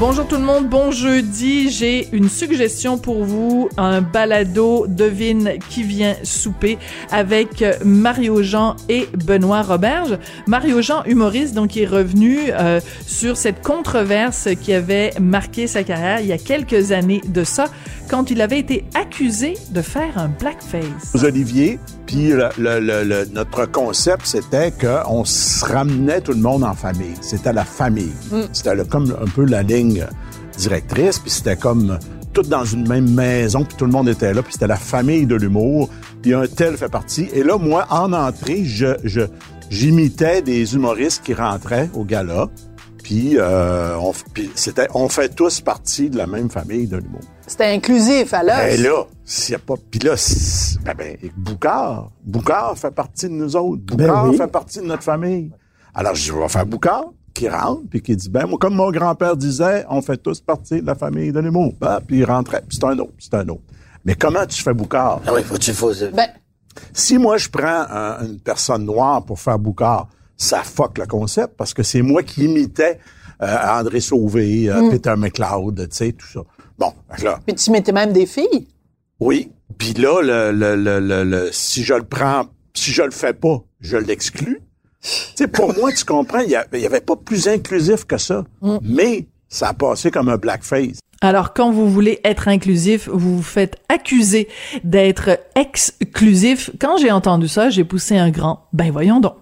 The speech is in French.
Bonjour tout le monde, bon jeudi. J'ai une suggestion pour vous, un balado devine qui vient souper avec Mario Jean et Benoît Roberge. Mario Jean, humoriste, donc qui est revenu euh, sur cette controverse qui avait marqué sa carrière il y a quelques années de ça, quand il avait été accusé de faire un blackface. Olivier, puis le, le, le, notre concept, c'était qu'on se ramenait tout le monde en famille. C'était la famille. Mm. C'était comme un peu la ligne directrice, puis c'était comme tout dans une même maison, puis tout le monde était là, puis c'était la famille de l'humour, puis un tel fait partie. Et là, moi, en entrée, je, je, j'imitais des humoristes qui rentraient au gala, puis, euh, on, puis c'était, on fait tous partie de la même famille de l'humour. C'était inclusif, alors. Ben là, s'il y a pas. Puis là, ben, ben, Boucard. Boucard fait partie de nous autres. Boucard oui. fait partie de notre famille. Alors, je vais faire Boucard, qui rentre, puis qui dit, ben, moi, comme mon grand-père disait, on fait tous partie de la famille de l'humour. Ah, puis il rentrait. Puis c'est un autre, c'est un autre. Mais comment tu fais Boucard? Ah oui, faut que tu fasses. Ben, Si moi, je prends un- une personne noire pour faire Boucard, ça fuck le concept parce que c'est moi qui imitais euh, André Sauvé, euh, Mm. Peter McLeod, tu sais, tout ça. Bon, là, puis tu mettais même des filles? oui. Puis là, le, le, le, le, le- si je le prends, si je le fais pas, je l'exclus. Tu sais, pour moi, tu comprends, il y, a- il y avait pas plus inclusif que ça. Mais ça a passé comme un blackface. Alors, quand vous voulez être inclusif, vous vous faites accuser d'être exclusif. Quand j'ai entendu ça, j'ai poussé un grand. Ben voyons donc.